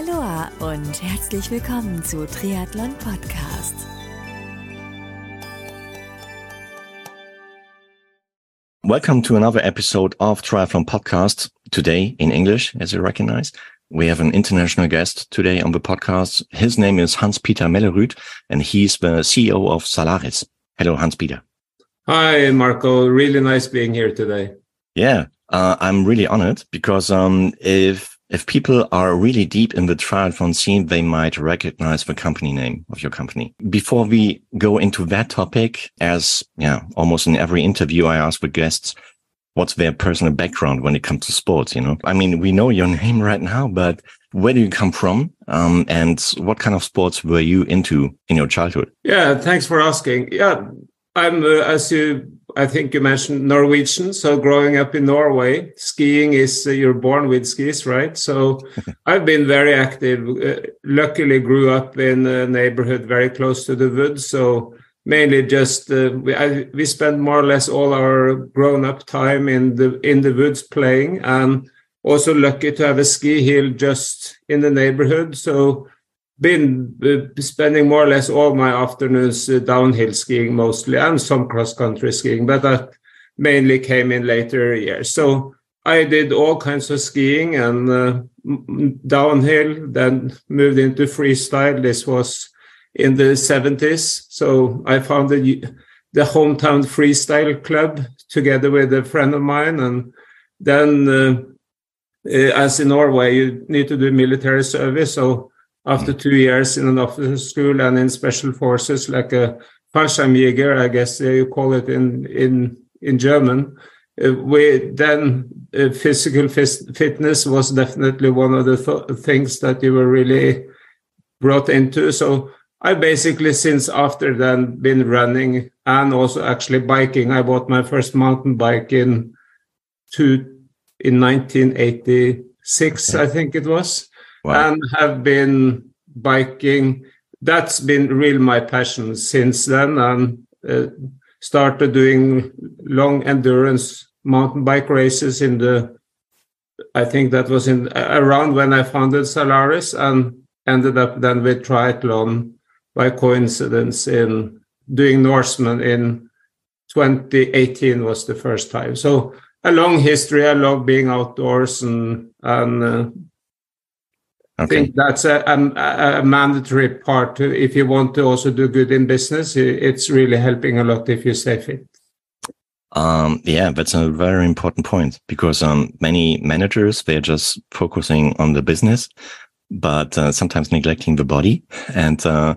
Aloha und herzlich willkommen zu Triathlon Podcast. Welcome to another episode of Triathlon Podcast. Today in English, as you recognize, we have an international guest today on the podcast. His name is Hans-Petter Mellerud and he's the CEO of Zalaris. Hello, Hans-Petter. Hi, Marco. Really nice being here today. Yeah, uh, I'm really honored because um, if if people are really deep in the triathlon scene, they might recognize the company name of your company. Before we go into that topic, as yeah, almost in every interview, I ask the guests what's their personal background when it comes to sports. You know, I mean, we know your name right now, but where do you come from? Um, and what kind of sports were you into in your childhood? Yeah, thanks for asking. Yeah, I'm, uh, as you, I think you mentioned Norwegian. So growing up in Norway, skiing is uh, you're born with skis, right? So I've been very active. Uh, luckily, grew up in a neighborhood very close to the woods. So mainly just uh, we I, we spend more or less all our grown up time in the in the woods playing, and also lucky to have a ski hill just in the neighborhood. So been uh, spending more or less all my afternoons uh, downhill skiing mostly and some cross country skiing, but that mainly came in later years. So I did all kinds of skiing and uh, downhill, then moved into freestyle. This was in the 70s. So I founded the hometown freestyle club together with a friend of mine. And then, uh, uh as in Norway, you need to do military service. So after two years in an officer school and in special forces, like a Fallschirmjäger, I guess you call it in in in German. Uh, we then uh, physical fitness was definitely one of the th things that you were really brought into. So I basically since after then been running and also actually biking. I bought my first mountain bike in two in 1986, okay. I think it was wow. and have been biking. That's been real my passion since then, and uh, started doing long endurance mountain bike races in the. I think that was in around when I founded Zalaris, and ended up then with triathlon by coincidence in doing Norseman in 2018 was the first time. So a long history. I love being outdoors and and uh, Okay. I think that's a, a, a, mandatory part. To, if you want to also do good in business, it's really helping a lot if you stay fit. Um, yeah, that's a very important point because um, many managers they're just focusing on the business, but uh, sometimes neglecting the body. And uh,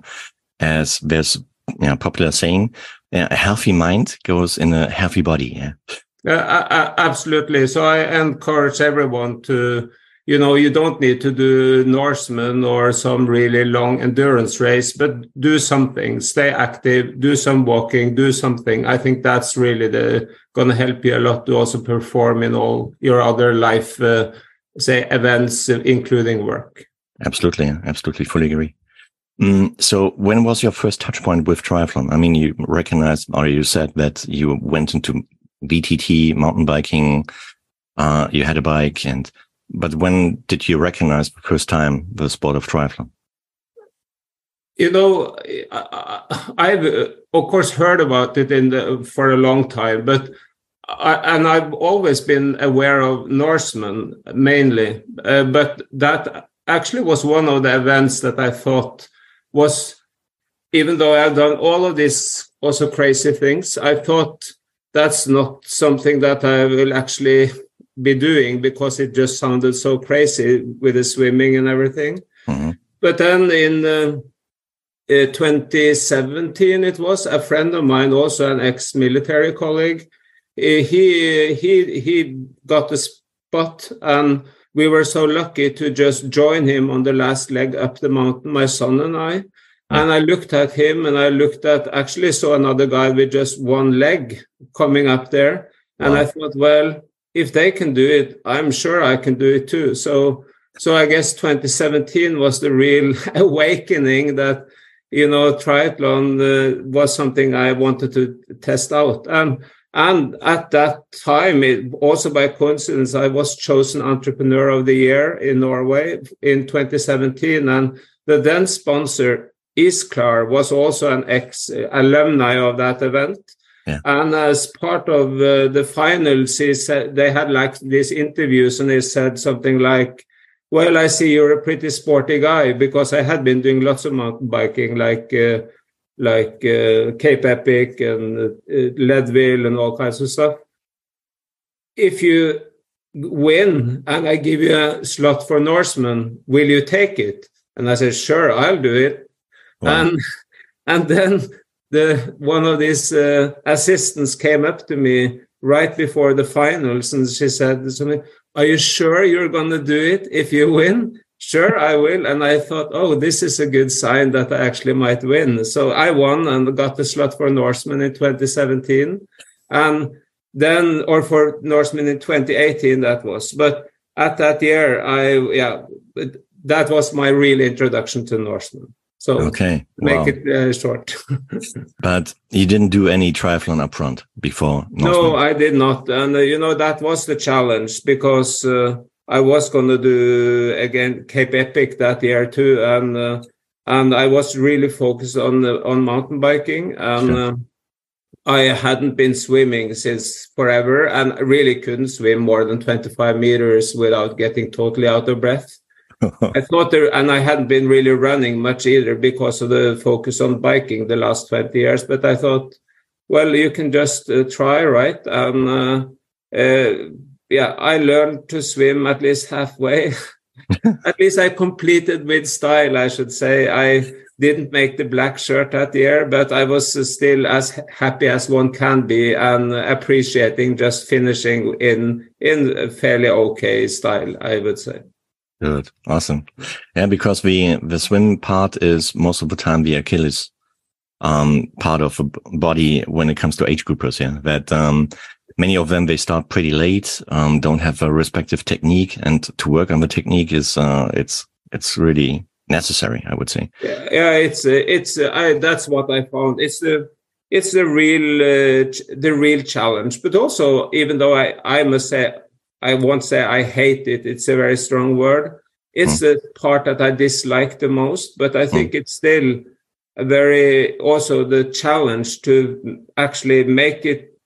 as there's you know, popular saying, a healthy mind goes in a healthy body. Yeah. Uh, absolutely. So I encourage everyone to you know, you don't need to do Norseman or some really long endurance race, but do something, stay active, do some walking, do something. I think that's really the going to help you a lot to also perform in all your other life, uh, say, events, including work. Absolutely. Absolutely. Fully agree. Mm, so when was your first touch point with triathlon? I mean, you recognized, or you said that you went into VTT mountain biking, uh, you had a bike and but when did you recognize the first time the sport of triathlon? You know, I've of course heard about it in the, for a long time, but I, and I've always been aware of Norseman mainly, uh, but that actually was one of the events that I thought was, even though I've done all of these also crazy things, I thought that's not something that I will actually be doing because it just sounded so crazy with the swimming and everything. Mm-hmm. But then in uh, uh, 2017, it was a friend of mine, also an ex-military colleague. Uh, he he he got a spot, and we were so lucky to just join him on the last leg up the mountain, my son and I. Mm-hmm. And I looked at him, and I looked at actually saw another guy with just one leg coming up there, and wow. I thought, well if they can do it, I'm sure I can do it too. So, so I guess 2017 was the real awakening that you know triathlon uh, was something I wanted to test out. And and at that time, it, also by coincidence, I was chosen Entrepreneur of the Year in Norway in 2017. And the then sponsor, Isklar, was also an ex alumni of that event. Yeah. And as part of uh, the finals, he said they had like these interviews, and they said something like, "Well, I see you're a pretty sporty guy because I had been doing lots of mountain biking, like uh, like uh, Cape Epic and uh, Leadville and all kinds of stuff. If you win and I give you a slot for Norseman, will you take it?" And I said, "Sure, I'll do it." Wow. And and then the one of these uh, assistants came up to me right before the finals and she said to me, "Are you sure you're going to do it if you win?" Sure, I will. And I thought, oh, this is a good sign that I actually might win. So I won and got the slot for Norseman in 2017. And then, or for Norseman in 2018, that was. But at that year, I, yeah, that was my real introduction to Norseman. So Okay. make Wow. it uh, short. But you didn't do any triathlon up front before No, I did not. And, uh, you know, that was the challenge because uh, I was going to do again Cape Epic that year too. And, uh, and I was really focused on, the, on mountain biking. And Sure. uh, I hadn't been swimming since forever and really couldn't swim more than 25 meters without getting totally out of breath. I thought there, and I hadn't been really running much either because of the focus on biking the last 20 years. But I thought, well, you can just uh, try, right? And uh, uh, yeah, I learned to swim at least halfway. at least I completed with style, I should say. I didn't make the black shirt that year, but I was uh, still as happy as one can be and appreciating just finishing in in fairly okay style, I would say. Good. Awesome. Yeah, because the the swim part is most of the time the Achilles um part of a body when it comes to age groupers, yeah. That um many of them they start pretty late, um, don't have a respective technique and to work on the technique is uh it's it's really necessary, I would say. Yeah, yeah, it's it's I that's what I found. It's the it's the real uh, the real challenge. But also, even though I I must say I won't say I hate it. It's a very strong word. It's the part that I dislike the most. But I think it's still a very also the challenge to actually make it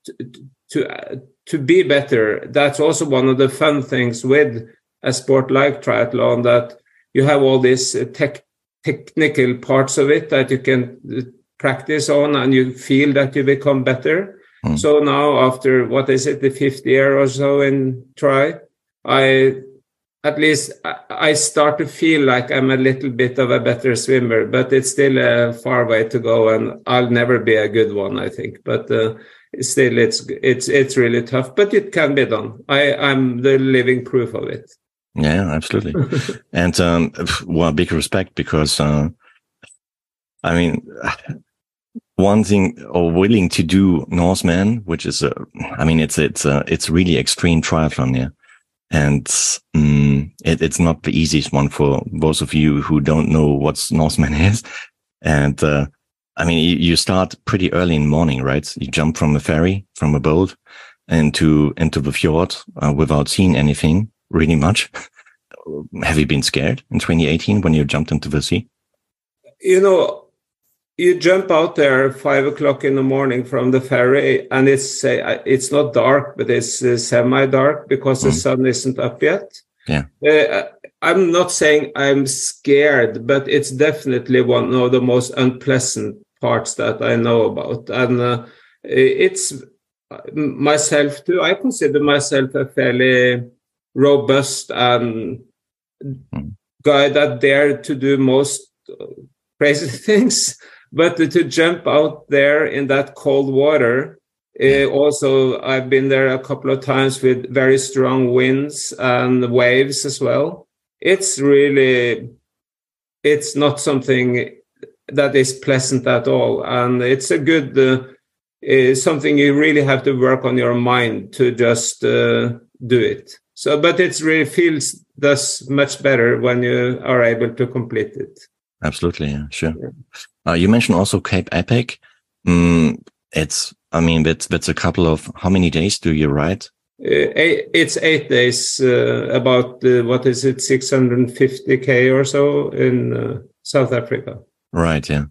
to to be better. That's also one of the fun things with a sport like triathlon that you have all these uh, tech technical parts of it that you can uh, practice on and you feel that you become better. Mm. So now after what is it, the fifth year or so in try, I at least I, start to feel like I'm a little bit of a better swimmer, but it's still a far way to go and I'll never be a good one, I think. But uh, still it's it's it's really tough, but it can be done. I, I'm the living proof of it. Yeah, absolutely. and um, well, big respect because uh, I mean, one thing or willing to do Norseman, which is a, I mean, it's it's uh, it's really extreme triathlon, yeah, and um, it, it's not the easiest one for those of you who don't know what Norseman is. And uh, I mean, you, you start pretty early in the morning, right? You jump from a ferry, from a boat, into into the fjord uh, without seeing anything really much. Have you been scared in 2018 when you jumped into the sea? you know, you jump out there five o'clock in the morning from the ferry, and it's uh, it's not dark, but it's uh, semi-dark because the Mhm. sun isn't up yet. Yeah. Uh, I'm not saying I'm scared, but it's definitely one of the most unpleasant parts that I know about, and uh, it's myself too. I consider myself a fairly robust and Mhm. guy that dare to do most uh, crazy things but to, jump out there in that cold water uh, also i've been there a couple of times with very strong winds and waves as well. It's really it's not something that is pleasant at all. And it's a good uh, uh, something you really have to work on your mind to just uh, do it. So but it really feels thus much better when you are able to complete it. Absolutely, yeah, sure. Uh, you mentioned also Cape Epic. Mm, it's I mean, that's that's a couple of how many days do you ride? Uh, eight, it's eight days, uh, about uh, what is it, 650k or so in uh, South Africa. Right. Yeah.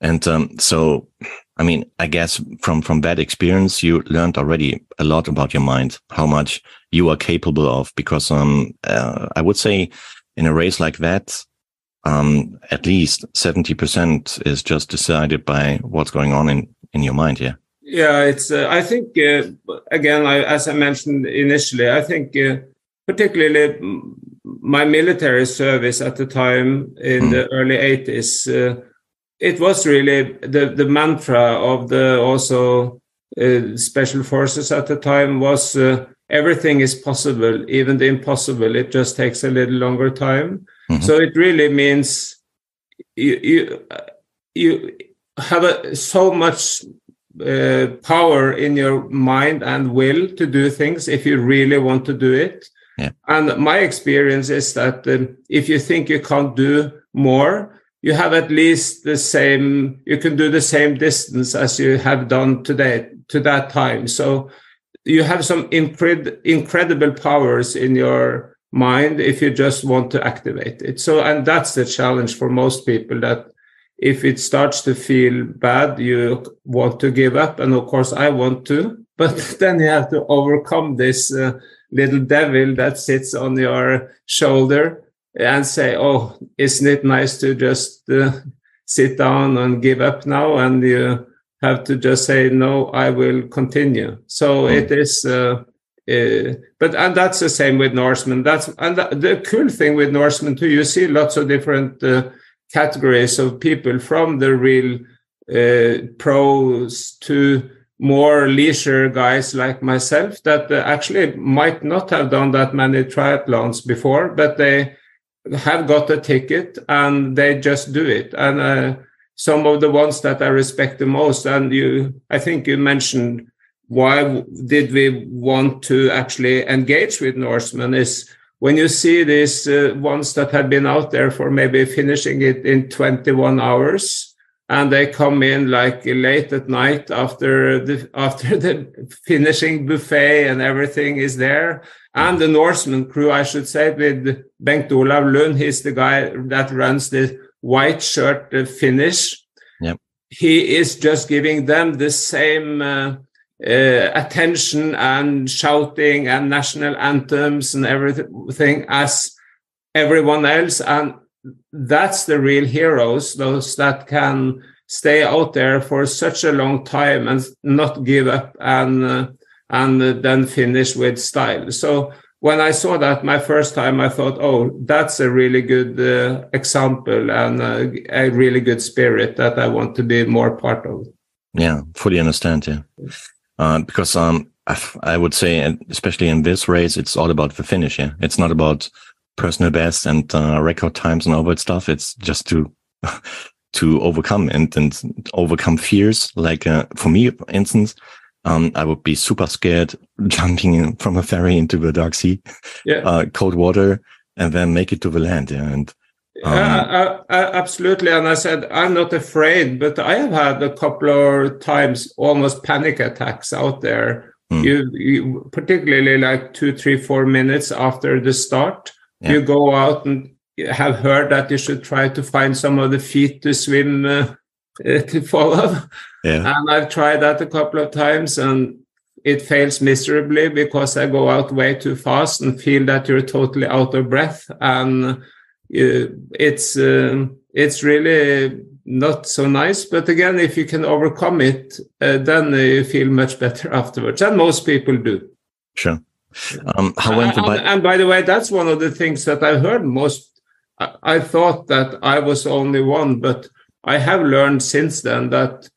And um, so, I mean, I guess from from that experience, you learned already a lot about your mind, how much you are capable of. Because um, uh, I would say, in a race like that, um, at least seventy percent is just decided by what's going on in in your mind. Yeah. Yeah, it's. Uh, I think uh, again, I, as I mentioned initially, I think uh, particularly my military service at the time in mm. the early eighties uh, it was really the the mantra of the also uh, special forces at the time was uh, everything is possible, even the impossible. It just takes a little longer time. Mm-hmm. So it really means you you you have a, so much uh, power in your mind and will to do things if you really want to do it. Yeah. And my experience is that um, if you think you can't do more, you have at least the same you can do the same distance as you have done today to that time so you have some incred- incredible powers in your mind if you just want to activate it so and that's the challenge for most people that if it starts to feel bad you want to give up and of course i want to but then you have to overcome this uh, little devil that sits on your shoulder and say, "Oh, isn't it nice to just uh, sit down and give up now?" And you have to just say, "No, I will continue." So mm. it is. Uh, uh, but and that's the same with Norseman. That's and the, the, cool thing with Norseman too. You see lots of different uh, categories of people from the real uh, pros to more leisure guys like myself that uh, actually might not have done that many triathlons before, but they have got a ticket and they just do it. And uh, some of the ones that I respect the most, and you, I think you mentioned why did we want to actually engage with Norseman is when you see these uh, ones that have been out there for maybe finishing it in 21 hours and they come in like late at night after the after the finishing buffet and everything is there and the Norseman crew, I should say, with Bengt Olav Lund. He's the guy that runs the white shirt finish. Yep. He is just giving them the same uh, uh, attention and shouting and national anthems and everything as everyone else. And that's the real heroes, those that can stay out there for such a long time and not give up and uh, and then finish with style. So when I saw that my first time, I thought, oh, that's a really good uh, example and uh, a really good spirit that I want to be more part of. Yeah, fully understand. Yeah, uh, because um, I would say, especially in this race, it's all about the finish. Yeah, it's not about personal best and uh, record times and all that stuff. It's just to to overcome and and overcome fears. Like uh, for me, for instance, um, I would be super scared jumping from a ferry into the dark sea, yeah. uh, cold water, and then make it to the land. Yeah, and um, uh, uh, absolutely. And I said, I'm not afraid, but I have had a couple of times almost panic attacks out there. Mm. You, you, particularly like two, three, four minutes after the start, yeah. you go out and have heard that you should try to find some of the feet to swim uh, to follow. Yeah. And I've tried that a couple of times and it fails miserably because I go out way too fast and feel that you're totally out of breath. And it's uh, it's really not so nice. But again, if you can overcome it, uh, then you feel much better afterwards. And most people do. Sure. Um, how and, by- and by the way, that's one of the things that I heard most. I, I thought that I was the only one, but I have learned since then that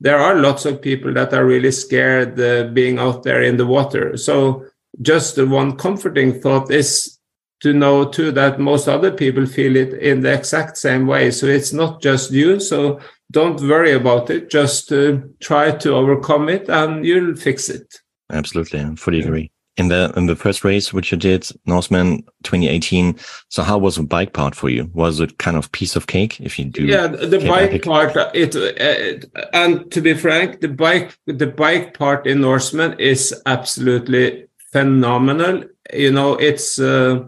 there are lots of people that are really scared uh, being out there in the water. So just the one comforting thought is to know too that most other people feel it in the exact same way. So it's not just you. So don't worry about it. Just uh, try to overcome it and you'll fix it. Absolutely. I fully agree. in the in the first race which you did, Norseman 2018. So how was the bike part for you? Was it kind of piece of cake if you do? Yeah, the bike part. It, it and to be frank, the bike the bike part in Norseman is absolutely phenomenal. You know, it's uh, uh,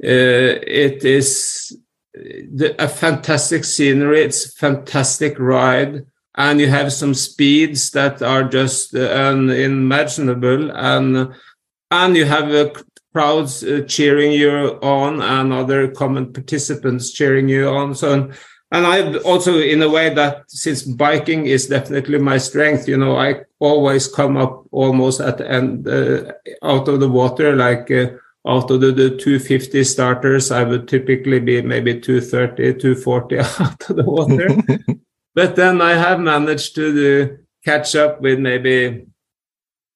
it is the, a fantastic scenery. It's a fantastic ride. And you have some speeds that are just uh, unimaginable and and you have uh, crowds uh, cheering you on and other common participants cheering you on. So and i also in a way that since biking is definitely my strength you know i always come up almost at the end uh, out of the water like uh, out of the, the 250 starters i would typically be maybe 230 240 out of the water But then I have managed to do, catch up with maybe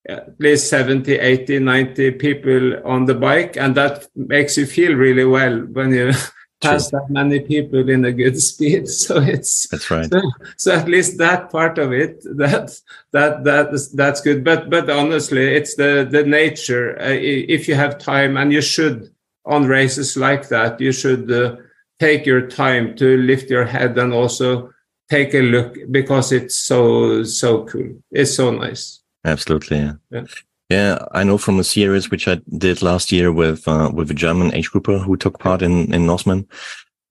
at least 70, 80, 90 people on the bike. And that makes you feel really well when you pass that many people in a good speed. So it's that's right. So, so, at least that part of it, that that that is, that's good. But but honestly, it's the the nature. Uh, if you have time, and you should on races like that, you should uh, take your time to lift your head and also take a look because it's so so cool. It's so nice. Absolutely. Yeah. yeah. Yeah, I know from a series which I did last year with uh, with a German age grouper who took part in in Norseman.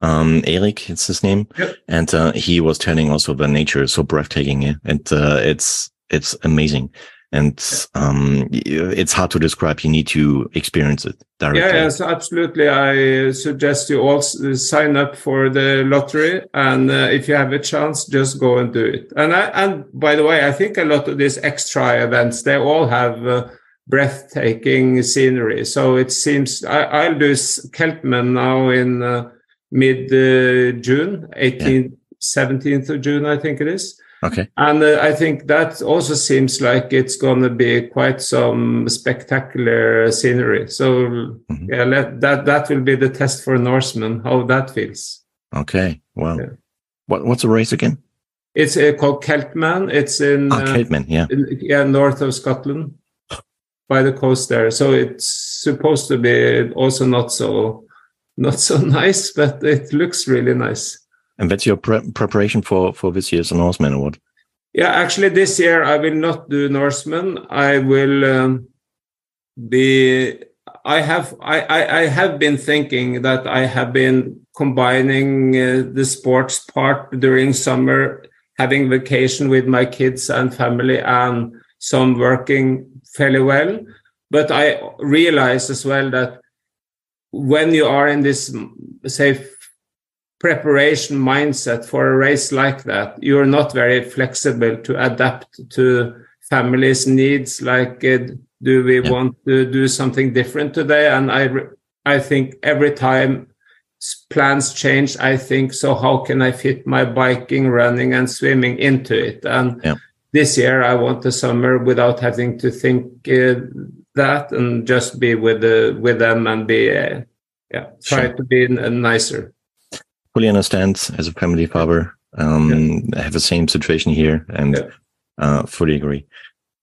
Um, Eric, it's his name, yep. and uh, he was telling also the nature is so breathtaking, yeah? and uh, it's it's amazing and um, it's hard to describe. You need to experience it directly. Yeah, yes, absolutely. I suggest you all sign up for the lottery, and uh, if you have a chance, just go and do it. And I, and by the way, I think a lot of these extra events they all have. Uh, breathtaking scenery. So it seems I, will do Celtman now in uh, mid uh, June, 18th, yeah. 17th of June, I think it is. Okay. And uh, I think that also seems like it's going to be quite some spectacular scenery. So mm-hmm. yeah, let, that that will be the test for Norseman how that feels. Okay. Well, yeah. what what's the race again? It's uh, called Celtman. It's in oh, Celtman, yeah, in, yeah, north of Scotland, by the coast there. So it's supposed to be also not so not so nice, but it looks really nice. And that's your pre preparation for for this year's Norseman Award. Yeah, actually, this year I will not do Norseman. I will um, be. I have I, I, I have been thinking that I have been combining uh, the sports part during summer, having vacation with my kids and family, and some working fairly well. But I realize as well that when you are in this, say, preparation mindset for a race like that, you're not very flexible to adapt to families' needs. Like, uh, do we yeah. want to do something different today? And I, I think every time plans change, I think so. How can I fit my biking, running, and swimming into it? And yeah. this year, I want the summer without having to think uh, that, and just be with the with them and be, uh, yeah, try sure. to be nicer fully understand as a family father. Um, yeah. I have the same situation here and yeah. uh, fully agree.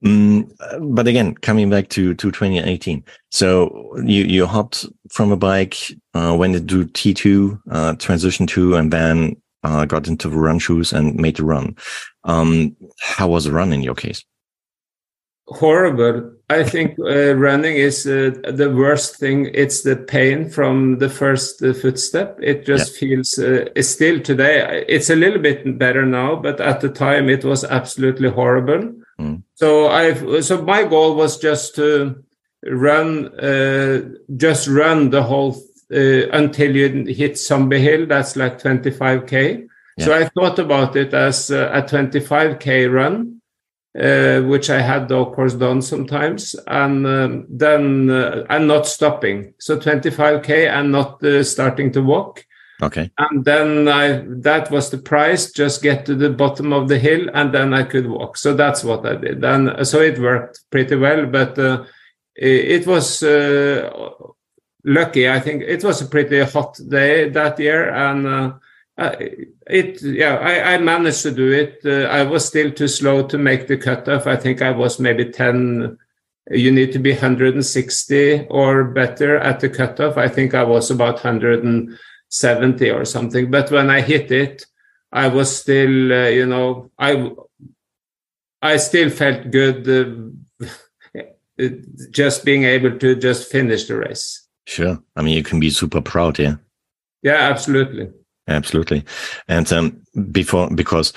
Mm, but again, coming back to, to 2018. So you, you hopped from a bike, uh, went into T2, uh, transition to, and then, uh, got into the run shoes and made the run. Um, how was the run in your case? horrible. I think uh, running is uh, the worst thing. It's the pain from the first uh, footstep. It just yeah. feels, uh, still today, it's a little bit better now, but at the time it was absolutely horrible. Mm. So I, so my goal was just to run, uh, just run the whole uh, until you hit Zombie Hill. That's like 25k. Yeah. So I thought about it as a 25k run uh, which I had, of course, done sometimes, and um, then uh, I'm not stopping. So 25k, and not uh, starting to walk. Okay. And then I that was the price. Just get to the bottom of the hill, and then I could walk. So that's what I did, and uh, so it worked pretty well. But uh, it was uh, lucky. I think it was a pretty hot day that year, and uh, it yeah I, I, managed to do it uh, i was still too slow to make the cutoff i think i was maybe 10 you need to be 160 or better at the cutoff. I think I was about 170 or something. But when I hit it, I was still, uh, you know, I I still felt good uh, just being able to just finish the race. Sure. I mean, you can be super proud, yeah. Yeah, absolutely. Absolutely. And um, before, because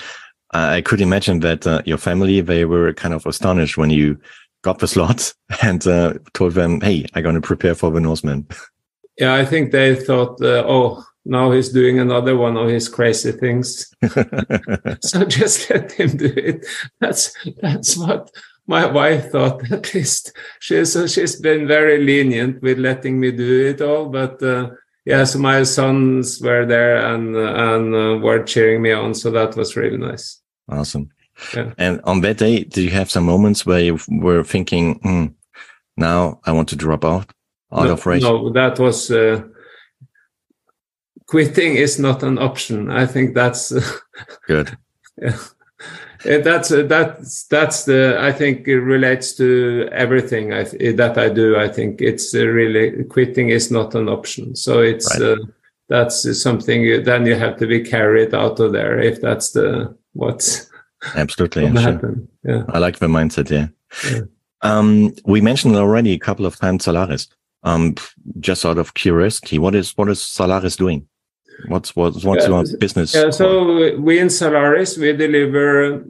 I could imagine that uh, your family, they were kind of astonished when you got the slot and uh, told them, hey, I'm going to prepare for the Norseman. Yeah, I think they thought, uh, oh, now he's doing another one of his crazy things. so just let him do it. That's that's what my wife thought. At least she's she's been very lenient with letting me do it all. But uh, yeah, so my sons were there and and uh, were cheering me on. So that was really nice. Awesome. Yeah. And on that day, did you have some moments where you were thinking, mm, "Now I want to drop out out no, of race"? No, that was uh, quitting is not an option. I think that's good. yeah. That's that's that's the I think it relates to everything I, that I do. I think it's really quitting is not an option. So it's right. uh, that's something you, then you have to be carried out of there if that's the what's absolutely what sure. yeah. I like the mindset. Yeah. yeah. Um, we mentioned already a couple of times Zalaris. Um, just out of curiosity, what is what is Zalaris doing? What's what's what's your business? Yeah, so we in Zalaris we deliver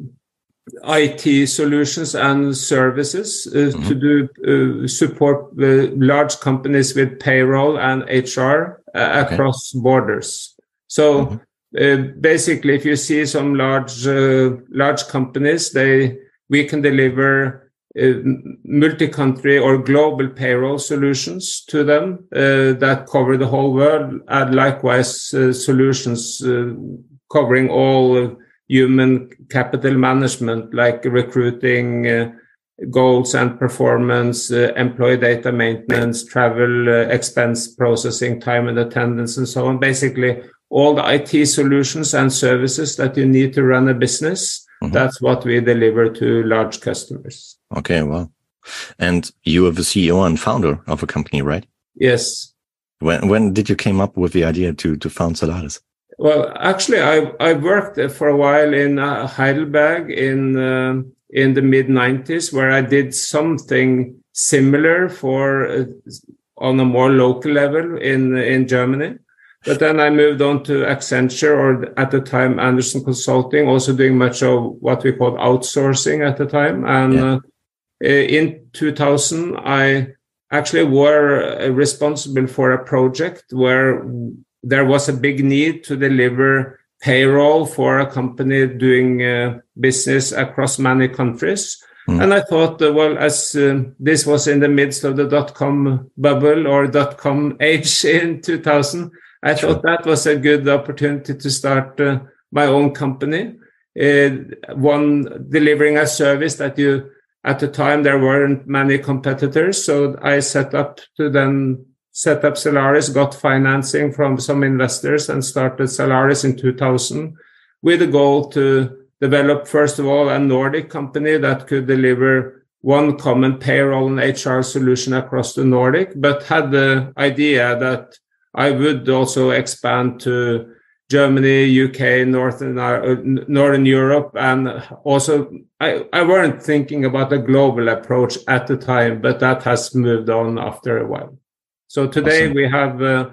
IT solutions and services uh, mm-hmm. to do uh, support large companies with payroll and HR uh, across okay. borders. So mm-hmm. Uh, basically, if you see some large uh, large companies, they we can deliver multi-country or global payroll solutions to them uh, that cover the whole world, and likewise uh, solutions covering all human capital management, like recruiting, goals and performance, uh, employee data maintenance, travel uh, expense processing, time and attendance, and so on. Basically, all the IT solutions and services that you need to run a business. Mm-hmm. That's what we deliver to large customers. Okay, well, and you are the CEO and founder of a company, right? Yes. When when did you came up with the idea to to found Zalaris? Well, actually, I I worked for a while in uh, Heidelberg in uh, in the mid '90s, where I did something similar for uh, on a more local level in in Germany. But then I moved on to Accenture, or at the time Andersen Consulting, also doing much of what we called outsourcing at the time. And yeah. uh, in 2000, I actually were uh, responsible for a project where there was a big need to deliver payroll for a company doing uh, business across many countries. Mm. And I thought, uh, well, as uh, this was in the midst of the dot com bubble or dot com age in 2000, I sure. thought that was a good opportunity to start uh, my own company. Uh, one delivering a service that you, at the time, there weren't many competitors. So I set up to then set up Zalaris, got financing from some investors and started Zalaris in 2000 with the goal to develop, first of all, a Nordic company that could deliver one common payroll and HR solution across the Nordic, but had the idea that I would also expand to Germany, UK, Northern uh, Northern Europe, and also I, I weren't thinking about a global approach at the time, but that has moved on after a while. So today awesome. we have uh,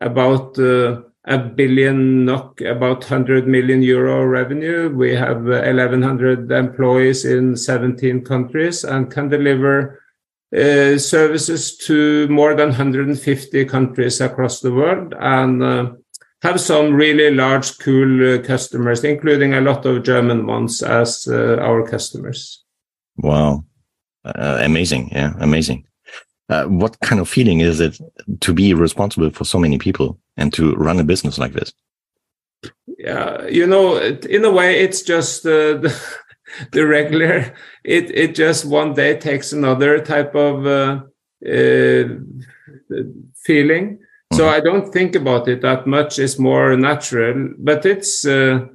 about uh, a billion NOK, about 100 million euro revenue. We have 1,100 employees in 17 countries and can deliver uh, services to more than 150 countries across the world and uh, have some really large, cool uh, customers, including a lot of German ones as uh, our customers. Wow. Uh, amazing. Yeah, amazing. what kind of feeling is it to be responsible for so many people and to run a business like this? Yeah, you know, in a way, it's just the the regular it it just one day takes another type of uh, uh, feeling mm-hmm. so i don't think about it that much it's more natural but it's uh,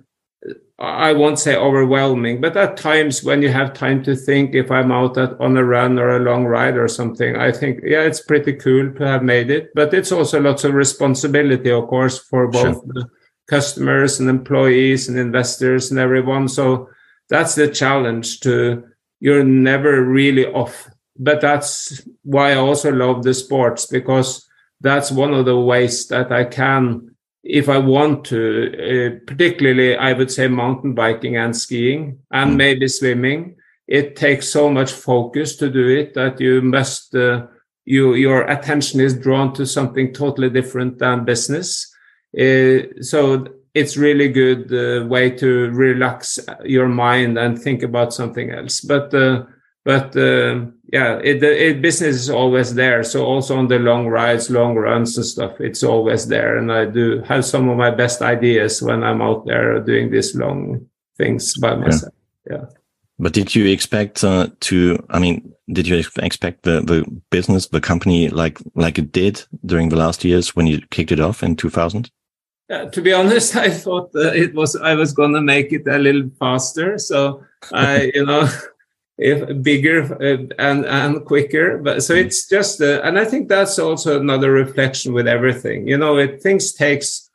I won't say overwhelming, but at times when you have time to think, if I'm out at, on a run or a long ride or something, I think, yeah, it's pretty cool to have made it. But it's also lots of responsibility, of course, for both sure. the customers and employees and investors and everyone. So that's the challenge to, you're never really off. But that's why I also love the sports because that's one of the ways that I can if I want to, uh, particularly I would say mountain biking and skiing and mm. maybe swimming, it takes so much focus to do it that you must, uh, you, your attention is drawn to something totally different than business. Uh, so it's really good uh, way to relax your mind and think about something else. But, uh, but uh, yeah, it, it, business is always there. So also on the long rides, long runs and stuff, it's always there. And I do have some of my best ideas when I'm out there doing these long things by myself. Yeah. yeah. But did you expect uh, to? I mean, did you expect the the business, the company, like like it did during the last years when you kicked it off in 2000? Uh, to be honest, I thought it was I was going to make it a little faster. So I, you know, if bigger uh, and and quicker but so it's just uh, and i think that's also another reflection with everything. You know it things takes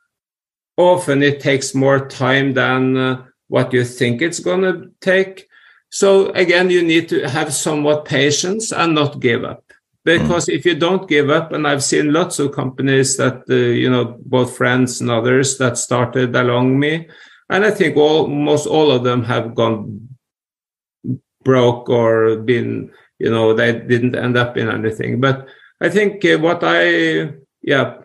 often it takes more time than uh, what you think it's going to take. So again you need to have somewhat patience and not give up because if you don't give up and i've seen lots of companies that uh, you know both friends and others that started along me and i think almost all of them have gone broke or been you know they didn't end up in anything. But i think uh, what i yeah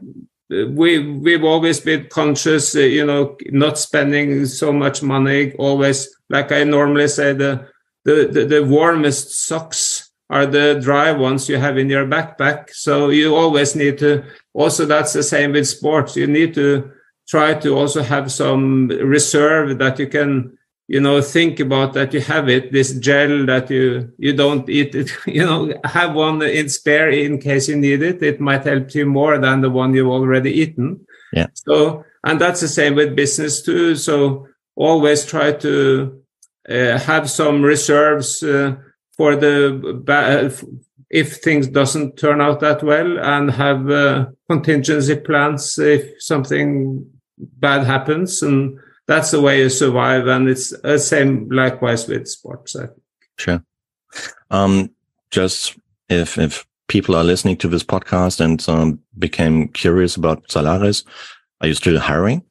we we've always been conscious uh, you know not spending so much money always like i normally say the the the, the warmest socks are the dry ones you have in your backpack. So you always need to also that's the same with sports. You need to try to also have some reserve that you can you know think about that you have it this gel that you you don't eat it. You know have one in spare in case you need it. It might help you more than the one you've already eaten. Yeah. So and that's the same with business too. So always try to uh, have some reserves uh, for the if things doesn't turn out that well and have uh, contingency plans if something bad happens and that's the way you survive. And it's the same likewise with sports. I think. Sure. Um, just if, if people are listening to this podcast and um, became curious about Zalaris, are you still hiring?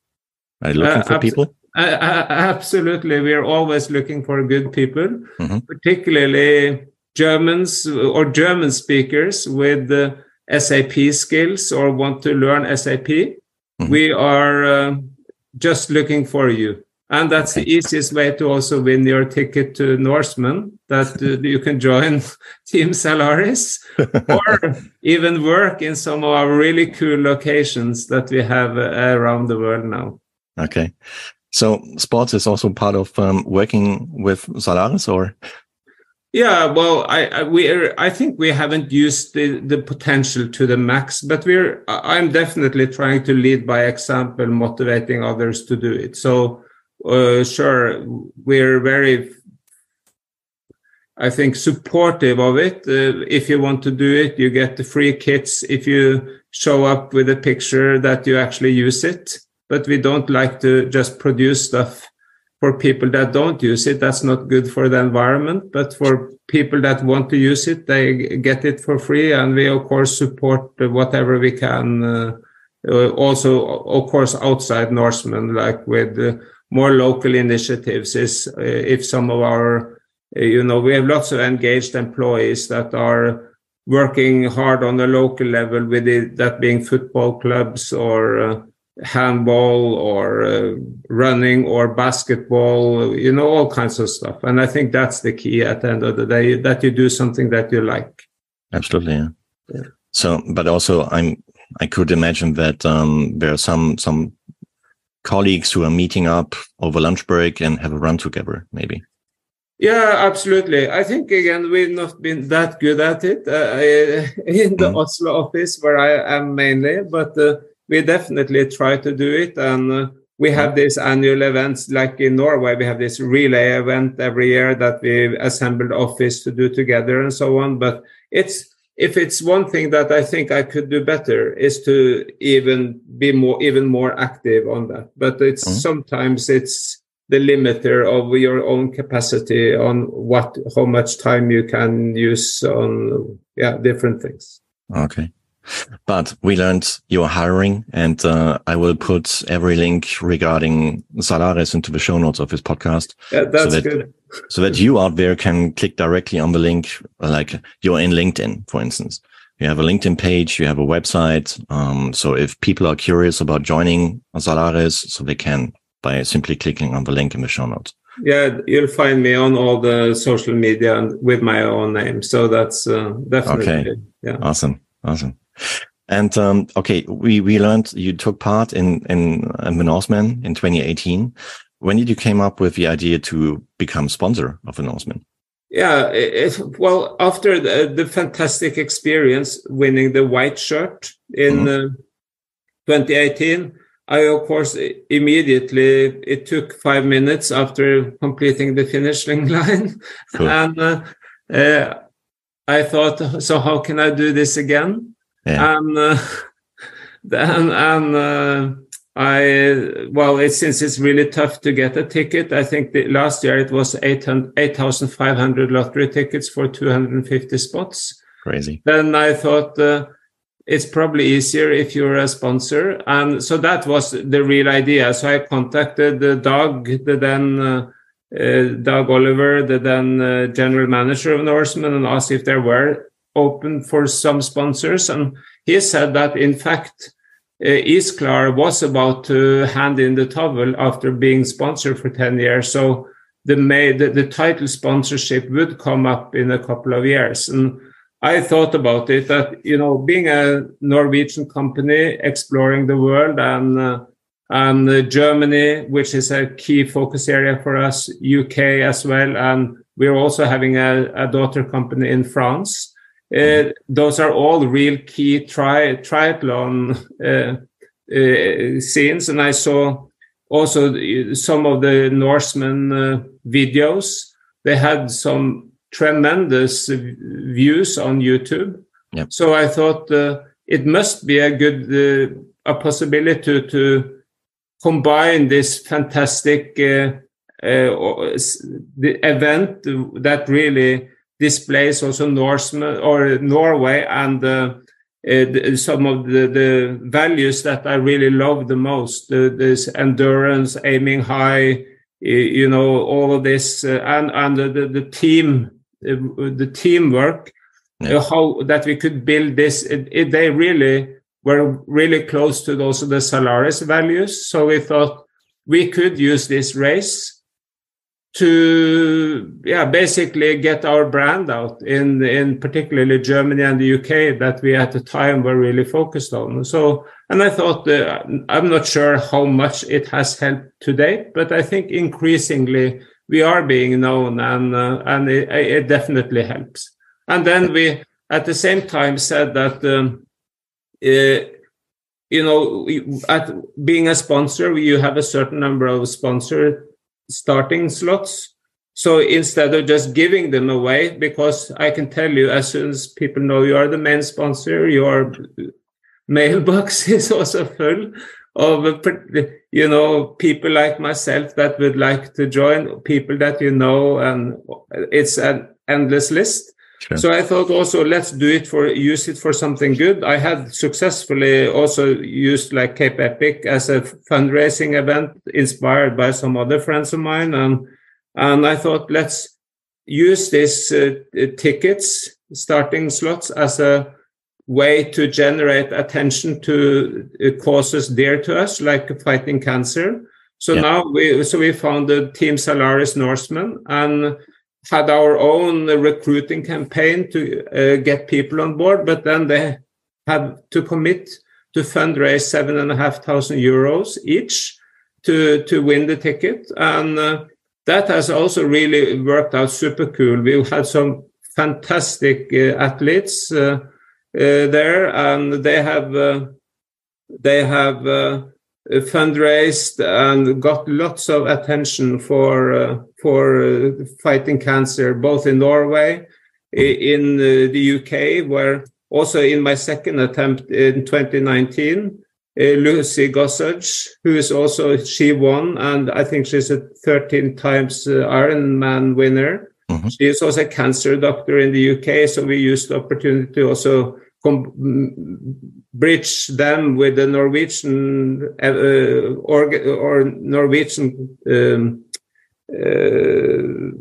Are you looking uh, for people? Uh, absolutely. We're always looking for good people, mm-hmm. particularly Germans or German speakers with uh, SAP skills or want to learn SAP. Mm-hmm. We are uh, just looking for you. And that's the easiest way to also win your ticket to Norseman, that uh, you can join Team Zalaris or even work in some of our really cool locations that we have uh, around the world now. Okay. So sports is also part of um, working with Zalaris or? Yeah, well, I, I we are, I think we haven't used the, the potential to the max, but we're I'm definitely trying to lead by example, motivating others to do it. So uh, sure, we're very I think supportive of it. Uh, if you want to do it, you get the free kits if you show up with a picture that you actually use it. But we don't like to just produce stuff for people that don't use it, that's not good for the environment. But for people that want to use it, they get it for free. And we, of course, support whatever we can. Uh, uh, also, of course, outside Norseman, like with uh, more local initiatives, is uh, if some of our, uh, you know, we have lots of engaged employees that are working hard on the local level with it, that being football clubs or uh, handball or uh, running or basketball, you know, all kinds of stuff. And I think that's the key at the end of the day that you do something that you like. Absolutely. Yeah. yeah. So, but also I'm, I could imagine that um, there are some, some colleagues who are meeting up over lunch break and have a run together, maybe. Yeah, absolutely. I think again we've not been that good at it uh, in the mm. Oslo office where I am mainly, but uh, we definitely try to do it. And uh, we have these annual events like in Norway, we have this relay event every year that we assembled office to do together and so on. But it's if it's one thing that I think I could do better is to even be more even more active on that. But it's mm-hmm. sometimes it's the limiter of your own capacity on what how much time you can use on yeah different things. Okay. But we learned you're hiring, and uh, I will put every link regarding Zalaris into the show notes of this podcast. Yeah, that's so that, good. so that you out there can click directly on the link, like you're in LinkedIn, for instance. You have a LinkedIn page, you have a website. Um, so if people are curious about joining Zalaris, so they can by simply clicking on the link in the show notes. Yeah, you'll find me on all the social media with my own name. So that's uh, definitely okay. Yeah. Awesome, awesome. And um, okay, we we learned you took part in in, in the Norseman in 2018. When did you came up with the idea to become sponsor of the Norseman? Yeah, it, well, after the, the, fantastic experience winning the white shirt in mm-hmm. uh, 2018, I of course immediately it took five minutes after completing the finishing line, cool. and uh, uh, I thought, so how can I do this again? Yeah. And uh, then and uh, I well, it, since it's really tough to get a ticket, I think the, last year it was 8,500 lottery tickets for 250 spots. Crazy. Then I thought uh, it's probably easier if you're a sponsor, and so that was the real idea. So I contacted the Doug, the then. Uh, uh, Doug Oliver, the then uh, general manager of Norseman, and asked if there were open for some sponsors. And he said that, in fact, uh, Isklar was about to hand in the towel after being sponsored for 10 years. So the, the, the title sponsorship would come up in a couple of years. And I thought about it that, you know, being a Norwegian company exploring the world and uh, and uh, Germany, which is a key focus area for us, UK as well, and we're also having a, a daughter company in France. Uh, those are all real key tri- triathlon uh, uh, scenes. And I saw also some of the Norseman uh, videos. They had some tremendous views on YouTube. Yep. So I thought uh, it must be a good uh, a possibility to, to combine this fantastic the event that really displays also Norseman or Norway and uh, uh, some of the, the values that I really love the most. Uh, this endurance, aiming high, you know, all of this, uh, and and the, the team, uh, the teamwork, yeah. Uh, how that we could build this. It, it, they really were really close to those of the Zalaris values. So we thought we could use this race to yeah basically get our brand out in in particularly Germany and the UK that we at the time were really focused on. So and I thought uh, I'm not sure how much it has helped today, but I think increasingly we are being known and uh, and it, it, definitely helps. And then we at the same time said that. Um, uh, you know, at being a sponsor, you have a certain number of sponsor starting slots. So instead of just giving them away, because I can tell you, as soon as people know you are the main sponsor, your mailbox is also full of, you know, people like myself that would like to join, people that you know, and it's an endless list. Sure. So I thought also let's do it for use it for something good. I had successfully also used like Cape Epic as a fundraising event inspired by some other friends of mine, and and I thought let's use these uh, tickets starting slots as a way to generate attention to uh, causes dear to us, like fighting cancer. So yeah. now we so we founded Team Zalaris Norseman and had our own recruiting campaign to uh, get people on board, but then they had to commit to fundraise seven and a half thousand euros each to to win the ticket, and uh, that has also really worked out super cool. We've had some fantastic uh, athletes uh, uh, there, and they have uh, they have fundraised and got lots of attention for uh, for uh, fighting cancer, both in Norway, in uh, the UK, where also in my second attempt in 2019, uh, Lucy Gossage, who is also she won, and I think she's a 13 times uh, Ironman winner. Mm-hmm. She is also a cancer doctor in the UK, so we used the opportunity to also bridge them with the Norwegian uh, or, or Norwegian um, uh,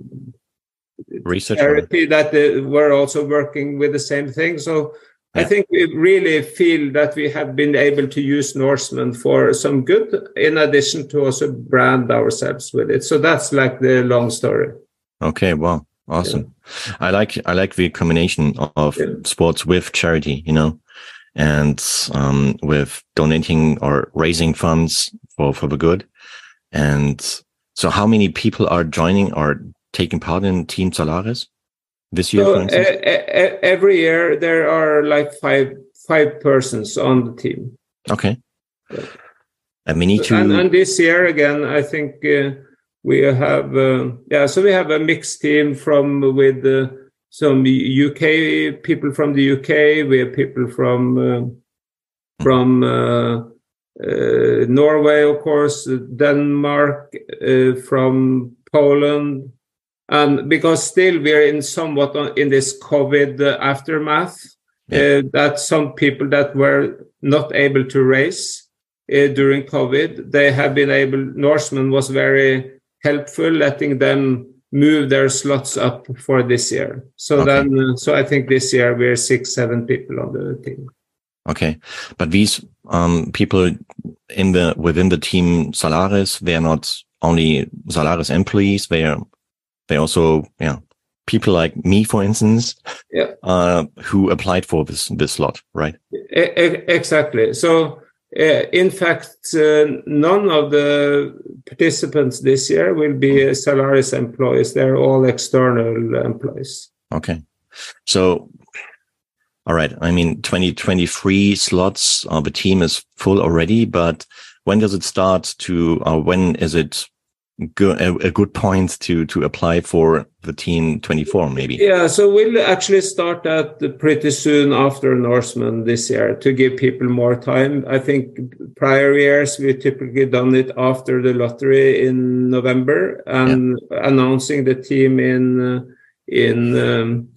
research charity that uh, were also working with the same thing. So yeah. I think we really feel that we have been able to use Norseman for some good, in addition to also brand ourselves with it. So that's like the long story. Okay, well, awesome. Yeah. I like I like the combination of yeah. sports with charity. You know, and um, with donating or raising funds for for the good. And so, how many people are joining or taking part in Team Zalaris this year? So, every year there are like five five persons on the team. Okay. Yeah. And we need to. And, and this year again, I think uh, we have uh, yeah. So we have a mixed team from with. Uh, some UK people from the UK. We have people from uh, from uh, uh, Norway, of course, Denmark, uh, from Poland, and because still we're in somewhat in this COVID aftermath. Yeah. Uh, that some people that were not able to race uh, during COVID, they have been able. Norseman was very helpful, letting them move their slots up for this year. So okay. then, uh, so I think this year we're six, seven people on the team. Okay, but these um, people in the within the team Zalaris, they are not only Zalaris employees. They are they also yeah people like me, for instance, yeah. uh, who applied for this this slot, right? Exactly. So in fact, uh, none of the participants this year will be Zalaris employees. They're all external employees. Okay. So, all right. I mean, 2023 slots of the team is full already, but when does it start to, when is it good, a, a, good point to to apply for the team 24 maybe. Yeah so we'll actually start that pretty soon after norseman this year to give people more time. I think prior years we typically done it after the lottery in november and yeah. announcing the team in in um,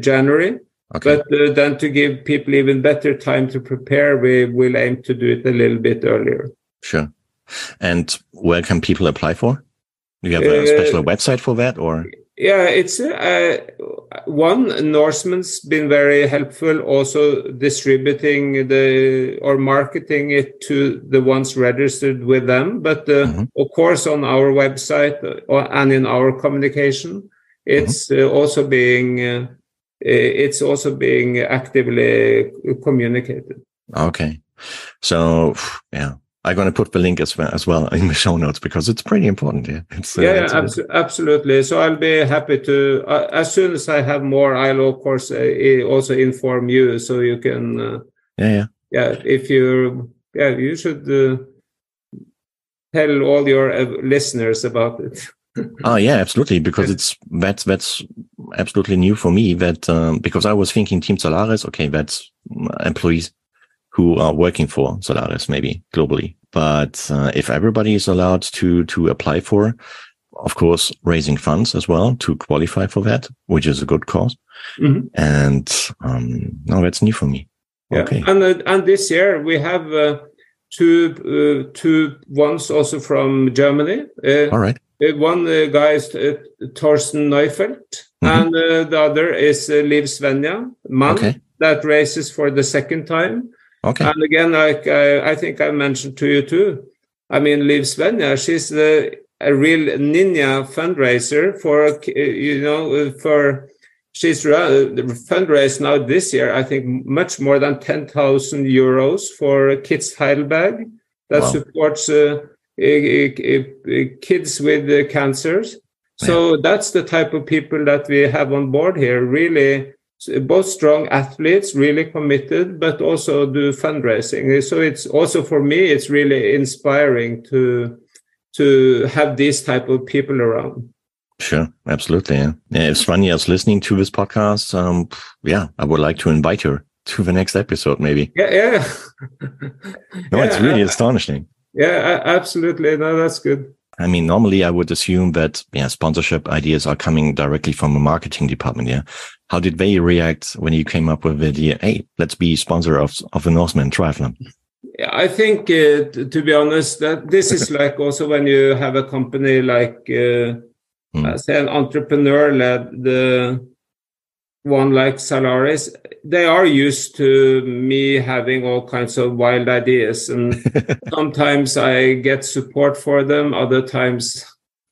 january. Okay. but uh, then to give people even better time to prepare we will aim to do it a little bit earlier. Sure. And where can people apply for do you have a uh, special website for that, or? Yeah, it's uh, one Norseman's been very helpful, also distributing the or marketing it to the ones registered with them. But uh, mm-hmm. of course, on our website uh, and in our communication, it's mm-hmm. uh, also being uh, it's also being actively communicated. Okay, so yeah, I'm going to put the link as well, as well in the show notes because it's pretty important. Yeah, it's, uh, yeah, it's absolutely. So I'll be happy to uh, as soon as I have more. I'll of course uh, also inform you so you can. Uh, yeah, yeah, yeah. If you, yeah, you should uh, tell all your uh, listeners about it. oh yeah, absolutely. Because it's that's that's absolutely new for me. That um, because I was thinking Team Zalaris, okay, that's employees who are working for Zalaris, maybe globally. But uh, if everybody is allowed to to apply for, of course, raising funds as well to qualify for that, which is a good because mm-hmm. And um, no, that's new for me. Yeah. Okay. And uh, and this year we have uh, two uh, two ones also from Germany. Uh, All right. Uh, one guy is Thorsten Neufeld, mm-hmm. and the other is Liv Svenja Mann. Okay. That races for the second time. Okay. And again, like I, I think I mentioned to you too. I mean, Liv Svenja, she's the a real ninja fundraiser for you know for she's fundraised now this year. I think much more than ten thousand euros for Kids Heidelberg that wow. supports uh, kids with uh, cancers. So yeah. that's the type of people that we have on board here. Really both strong athletes, really committed, but also do fundraising. So it's also for me, it's really inspiring to to have these type of people around. Sure, absolutely. Yeah. yeah if Svenja is listening to this podcast, um, yeah, I would like to invite her to the next episode, maybe. Yeah, yeah. no, yeah, it's really astonishing. Yeah, absolutely. No, that's good. I mean, normally I would assume that yeah, sponsorship ideas are coming directly from a marketing department. Yeah. How did they react when you came up with the idea? Hey, let's be sponsor of of the Norseman Triathlon. I think, uh, to be honest, that this is like also when you have a company like, uh, mm. say, an entrepreneur led the one like Zalaris, they are used to me having all kinds of wild ideas. And sometimes I get support for them. Other times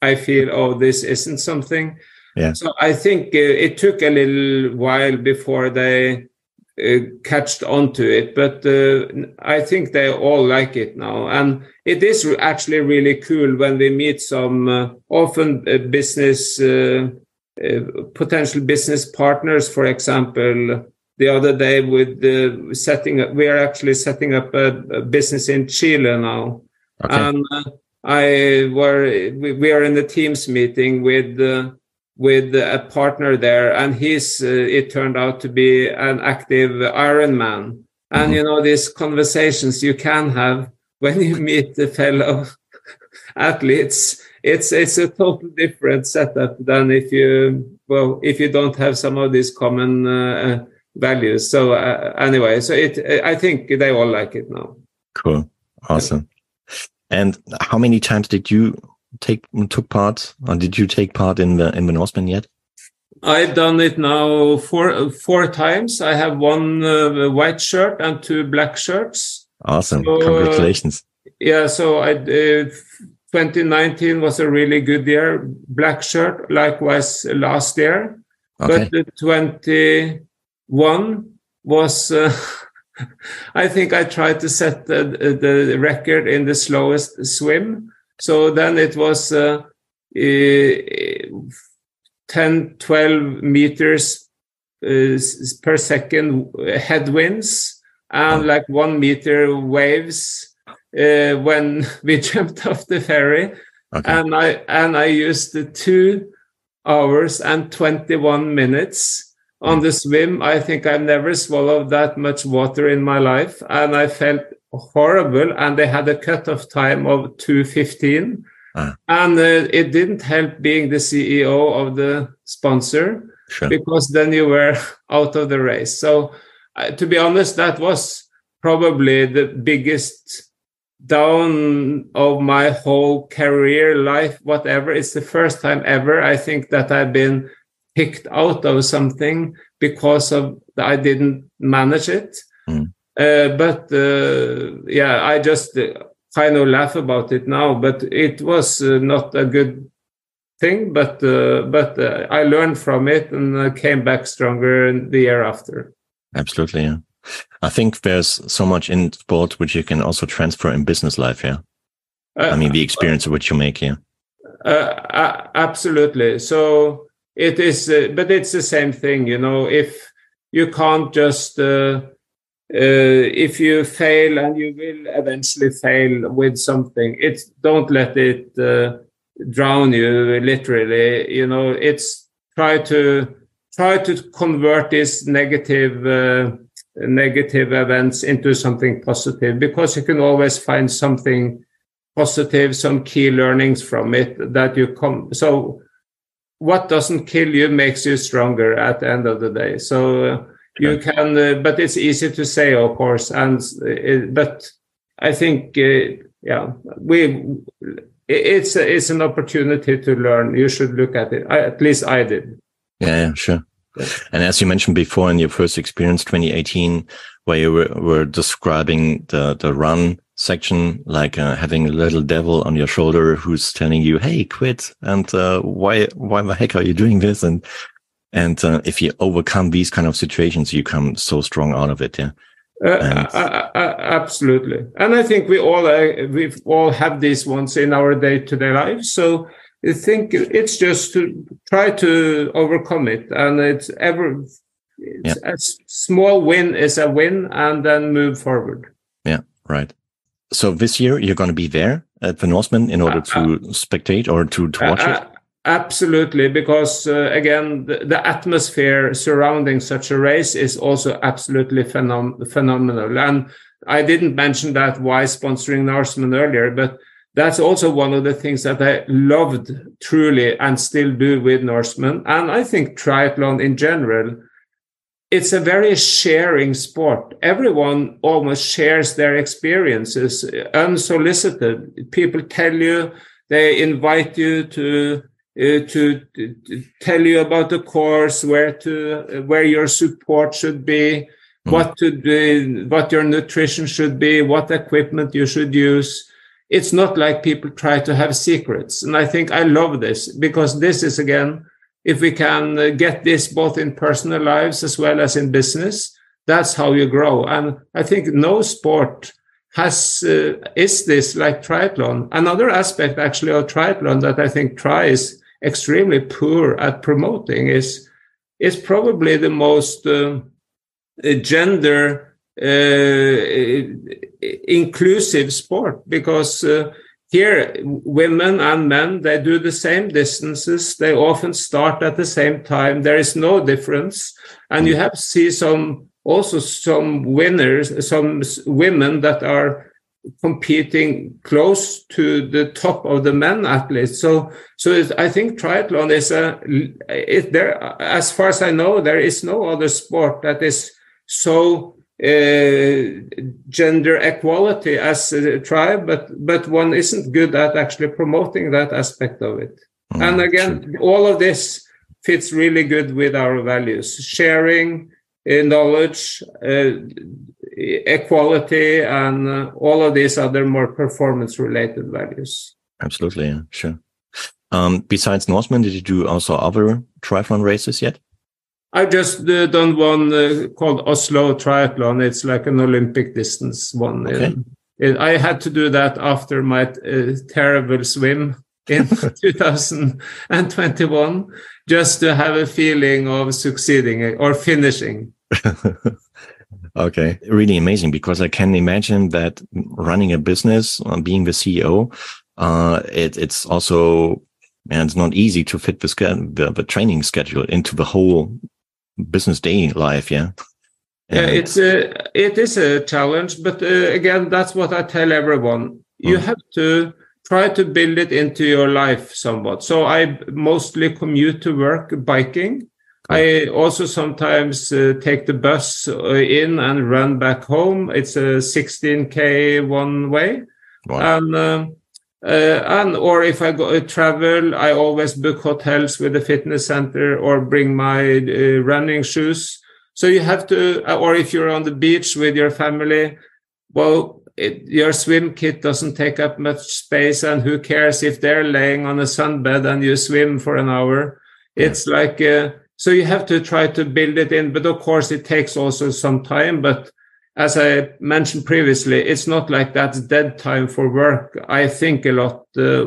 I feel, oh, this isn't something. Yeah. So I think uh, it took a little while before they uh, catched onto it, but uh, I think they all like it now. And it is actually really cool when we meet some uh, often uh, business uh, potential business partners, for example. The other day, with the setting up, we are actually setting up a, a business in Chile now, okay. and I were we, we, are in the Teams meeting with with a partner there, and he's uh, it turned out to be an active Ironman. And mm-hmm. you know these conversations you can have when you meet the fellow athletes. It's it's a totally different setup than if you well if you don't have some of these common uh, values. So uh, anyway, so it I think they all like it now. Cool, awesome. And how many times did you take took part, or did you take part in the in the Norseman yet? I've done it now four four times. I have one uh, white shirt and two black shirts. Awesome! So, Congratulations. Uh, yeah, so I uh, 2019 was a really good year. Black shirt, likewise last year. Okay. But 21 was. Uh, I think I tried to set the, the record in the slowest swim. So then it was uh, uh, 10, 12 meters uh, per second headwinds and like one meter waves uh, when we jumped off the ferry. Okay. And I and I used the two hours and 21 minutes on the swim. I think I've never swallowed that much water in my life. And I felt horrible and they had a cutoff time of 215 ah. and uh, it didn't help being the ceo of the sponsor sure. because then you were out of the race so uh, to be honest that was probably the biggest down of my whole career life whatever it's the first time ever i think that i've been picked out of something because of i didn't manage it mm. Uh, but uh, yeah, I just uh, kind of laugh about it now. But it was not a good thing. But but I learned from it and came back stronger the year after. Absolutely, yeah. I think there's so much in sport which you can also transfer in business life. Yeah, I mean the experience of what you make. Yeah, uh, absolutely. So it is, uh, but it's the same thing. You know, if you can't just uh, uh, if you fail and you will eventually fail with something it's don't let it uh, drown you literally you know it's try to try to convert this negative uh, negative events into something positive because you can always find something positive some key learnings from it that you come so what doesn't kill you makes you stronger at the end of the day. So uh, you can uh, but it's easy to say of course and uh, but i think uh, yeah we it's it's an opportunity to learn. You should look at it. I, at least i did. Yeah, yeah sure. And as you mentioned before in your first experience 2018 where you were, were describing the the run section like uh, having a little devil on your shoulder who's telling you hey quit and uh, why why the heck are you doing this and and uh, if you overcome these kind of situations, you come so strong out of it. Yeah. Uh, and... uh, absolutely, and I think we all uh, we all have these ones in our day-to-day lives. So I think it's just to try to overcome it, and it's ever Yeah. A small win is a win, and then move forward. Yeah, right. So this year you're going to be there at the Norseman in order to uh, spectate or to, to watch it. Absolutely, because uh, again, the, the, atmosphere surrounding such a race is also absolutely phenom- phenomenal. And I didn't mention that why sponsoring Norseman earlier, but that's also one of the things that I loved truly and still do with Norseman. And I think triathlon in general, it's a very sharing sport. Everyone almost shares their experiences unsolicited. People tell you, they invite you to uh, to, to, tell you about the course, where to, where your support should be, mm. what to do, what your nutrition should be, what equipment you should use. It's not like people try to have secrets. And I think I love this because this is again, if we can uh, get this both in personal lives as well as in business, that's how you grow. And I think no sport has uh, is this like triathlon. Another aspect actually of triathlon that I think tri is extremely poor at promoting is is probably the most uh, gender uh, inclusive sport because uh, here women and men they do the same distances they often start at the same time there is no difference and you have to see some also some winners some women that are competing close to the top of the men athletes. So, so I think triathlon is a it, there. As far as I know, there is no other sport that is so uh, gender equality as a tribe, but but one isn't good at actually promoting that aspect of it. Mm, and again, true. all of this fits really good with our values: sharing, uh, knowledge, uh, equality and uh, all of these other more performance related values. Absolutely, yeah, sure. Um, besides Norseman, did you do also other triathlon races yet? I've just uh, done one uh, called Oslo Triathlon. It's like an Olympic distance one. Okay. I had to do that after my uh, terrible swim in 2021, just to have a feeling of succeeding or finishing. Okay, really amazing because I can imagine that running a business, uh, being the CEO, uh, it, it's also and it's not easy to fit the, the, the training schedule into the whole business day life. Yeah. Yeah, it's a, it is a challenge, but uh, again, that's what I tell everyone. You mm. have to try to build it into your life somewhat. So I mostly commute to work biking. I also sometimes uh, take the bus uh, in and run back home. It's a 16k one way, wow. and uh, and or if I go uh, travel, I always book hotels with a fitness center or bring my uh, running shoes. So you have to, or if you're on the beach with your family, well, it, your swim kit doesn't take up much space, and who cares if they're laying on a sunbed and you swim for an hour? It's like so you have to try to build it in, but of course it takes also some time. But as I mentioned previously, it's not like that's dead time for work. I think a lot uh,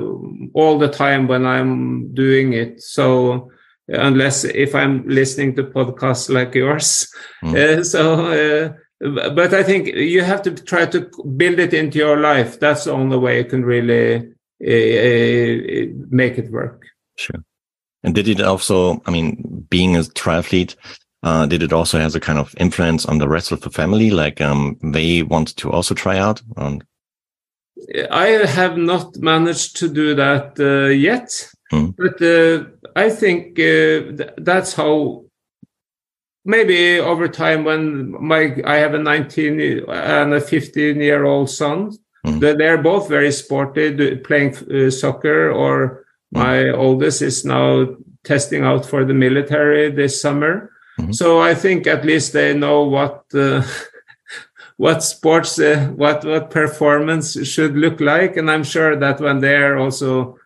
all the time when I'm doing it. So unless if I'm listening to podcasts like yours, mm. uh, so. Uh, but I think you have to try to build it into your life. That's the only way you can really uh, uh, make it work. Sure. And did it also, I mean, being a triathlete, uh, did it also has a kind of influence on the rest of the family? Like, um, they want to also try out? Um, I have not managed to do that uh, yet, mm. but uh, I think uh, th that's how. Maybe over time, when my I have a 19 and a 15 year old son, mm. they're both very sporty, playing uh, soccer or my oldest is now testing out for the military this summer. Mm-hmm. So I think at least they know what uh, what sports, uh, what what performance should look like, and I'm sure that when they're also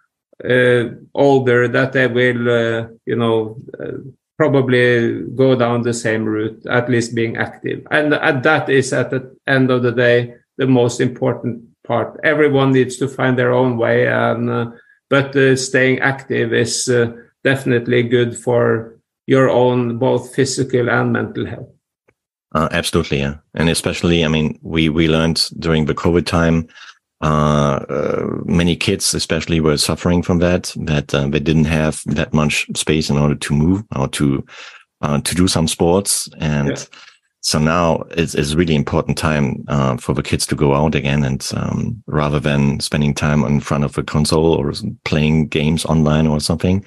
uh, older, that they will, uh, you know, uh, probably go down the same route, at least being active, and, and that is at the end of the day the most important part. Everyone needs to find their own way and uh, but staying active is definitely good for your own both physical and mental health. Uh, absolutely, yeah, and especially, I mean, we we learned during the COVID time, uh, uh, many kids, especially, were suffering from that. That uh, they didn't have that much space in order to move or to uh, to do some sports, and yeah. so now it's, it's really important time uh, for the kids to go out again, and um, rather than spending time in front of a console or playing games online or something,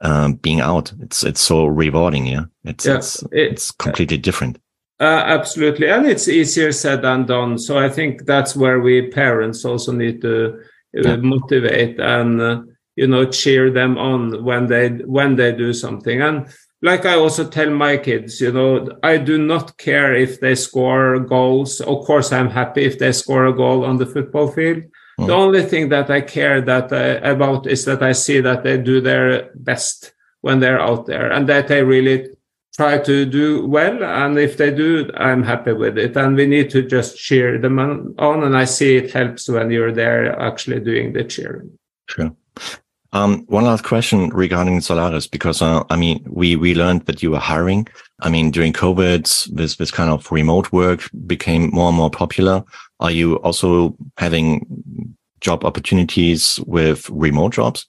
um, being out, it's it's so rewarding. Yeah, it's yeah. it's, it's completely different uh, absolutely, and it's easier said than done. So I think that's where we parents also need to uh, yeah. motivate and uh, you know cheer them on when they when they do something. And like I also tell my kids, you know, I do not care if they score goals. Of course, I'm happy if they score a goal on the football field. Mm. The only thing that I care that uh, about is that I see that they do their best when they're out there and that they really try to do well. And if they do, I'm happy with it. And we need to just cheer them on. And I see it helps when you're there actually doing the cheering. Sure. Um, one last question regarding Zalaris, because uh, I mean, we we learned that you were hiring. I mean, during COVID, this this kind of remote work became more and more popular. Are you also having job opportunities with remote jobs?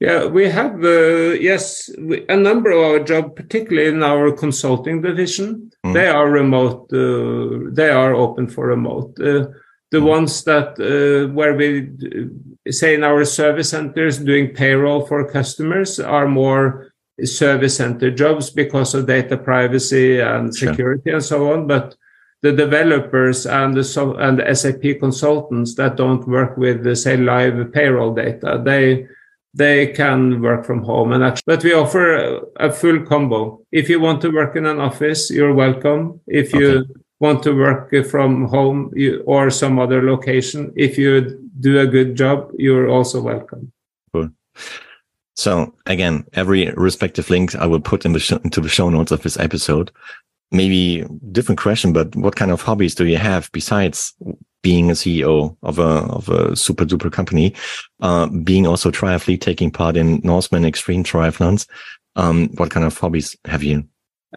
Yeah, we have, uh, yes, a number of our jobs, particularly in our consulting division, mm. they are remote, uh, they are open for remote. Uh, the mm. ones that, uh, where we say in our service centers doing payroll for customers are more service center jobs because of data privacy and security sure. and so on. But the developers and the, so, and the SAP consultants that don't work with, the, say, live payroll data, they, they can work from home and actually, but we offer a, a, full combo. If you want to work in an office, you're welcome. If you okay. want to work from home you, or some other location, if you do a good job, you're also welcome. Cool. So again, every respective link I will put in the sh- into the show notes of this episode. Maybe different question, but what kind of hobbies do you have besides being a CEO of a of a super duper company, uh, being also triathlete, taking part in Norseman Xtreme Triathlons. Um, what kind of hobbies have you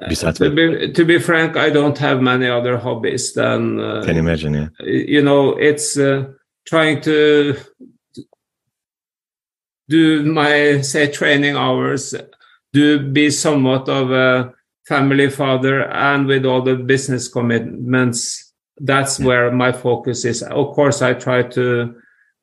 besides? Uh, to, be, to, be, frank, I don't have many other hobbies than. Uh, Can imagine? Yeah. You know, it's uh, trying to do my say training hours, do be somewhat of a family father, and with all the business commitments that's where my focus is. Of course, I try to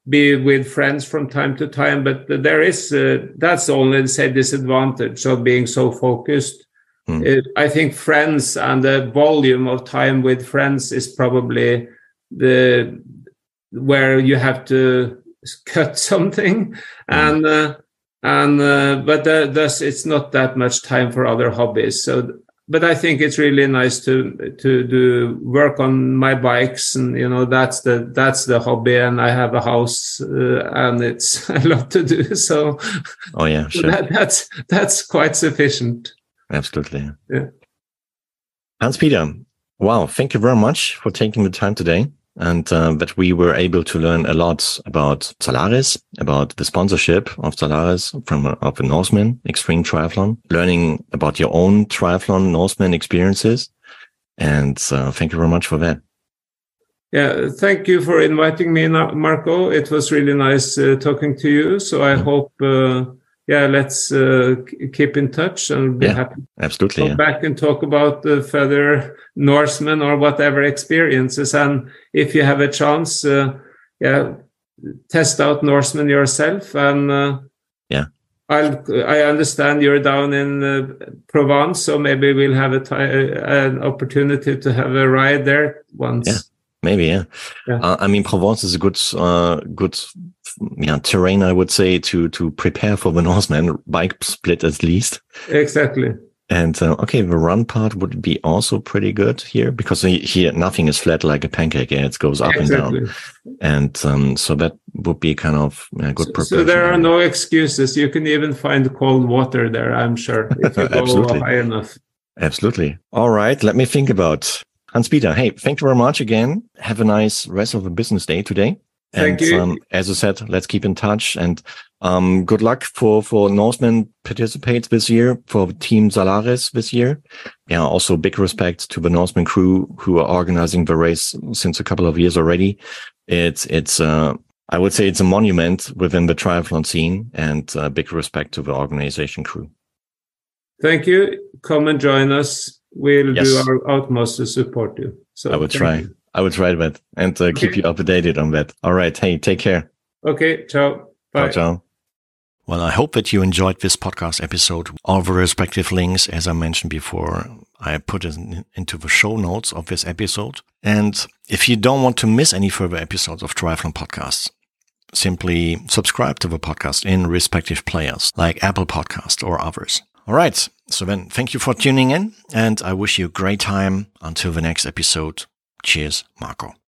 be with friends from time to time, but there is uh, that's only the say disadvantage of being so focused. Mm. It, I think friends and the volume of time with friends is probably the where you have to cut something, mm. and uh, and uh, but uh, thus it's not that much time for other hobbies. So but I think it's really nice to to do work on my bikes, and you know that's the that's the hobby. And I have a house, uh, and it's a lot to do. So, oh yeah, sure. that, that's that's quite sufficient. Absolutely. Yeah. Hans-Petter, wow! Thank you very much for taking the time today and uh, that we were able to learn a lot about Zalaris, about the sponsorship of Zalaris from uh, of a Norseman Xtreme Triathlon, learning about your own triathlon Norseman experiences. And uh, thank you very much for that. Yeah, thank you for inviting me, Marco. It was really nice uh, talking to you. So I mm. hope uh, yeah, let's uh, keep in touch and be yeah, happy. Absolutely. Come yeah. back and talk about the further Norseman or whatever experiences. And if you have a chance, uh, yeah, test out Norseman yourself. And uh, yeah, I'll, I understand you're down in uh, Provence, so maybe we'll have a an opportunity to have a ride there once. Yeah. Maybe, yeah. yeah. Uh, I mean, Provence is a good, uh, good, yeah, terrain. I would say to to prepare for the Norseman bike split at least. Exactly. And uh, okay, the run part would be also pretty good here because here nothing is flat like a pancake. Yeah, it goes up exactly. and down, and um, so that would be kind of a good. So, so there are no excuses. You can even find cold water there. I'm sure if you go high enough. Absolutely. All right. Let me think about Hans-Petter, hey, thank you very much again. Have a nice rest of the business day today. Thank and, you. Um, as I said, let's keep in touch and um, good luck for for Norseman participates this year for Team Zalaris this year. Yeah, also big respect to the Norseman crew who are organizing the race since a couple of years already. It's it's uh, I would say it's a monument within the triathlon scene, and uh, big respect to the organization crew. Thank you. Come and join us. We'll Yes. do our utmost to support you. So I would try. you. I would try that and uh, keep you updated on that. All right. Hey, take care. Okay. Ciao. Bye. Ciao, ciao. Well, I hope that you enjoyed this podcast episode. All the respective links, as I mentioned before, I put it in- into the show notes of this episode. And if you don't want to miss any further episodes of Triathlon Podcasts, simply subscribe to the podcast in respective players like Apple Podcast or others. All right. So then thank you for tuning in and I wish you a great time until the next episode. Cheers, Marco.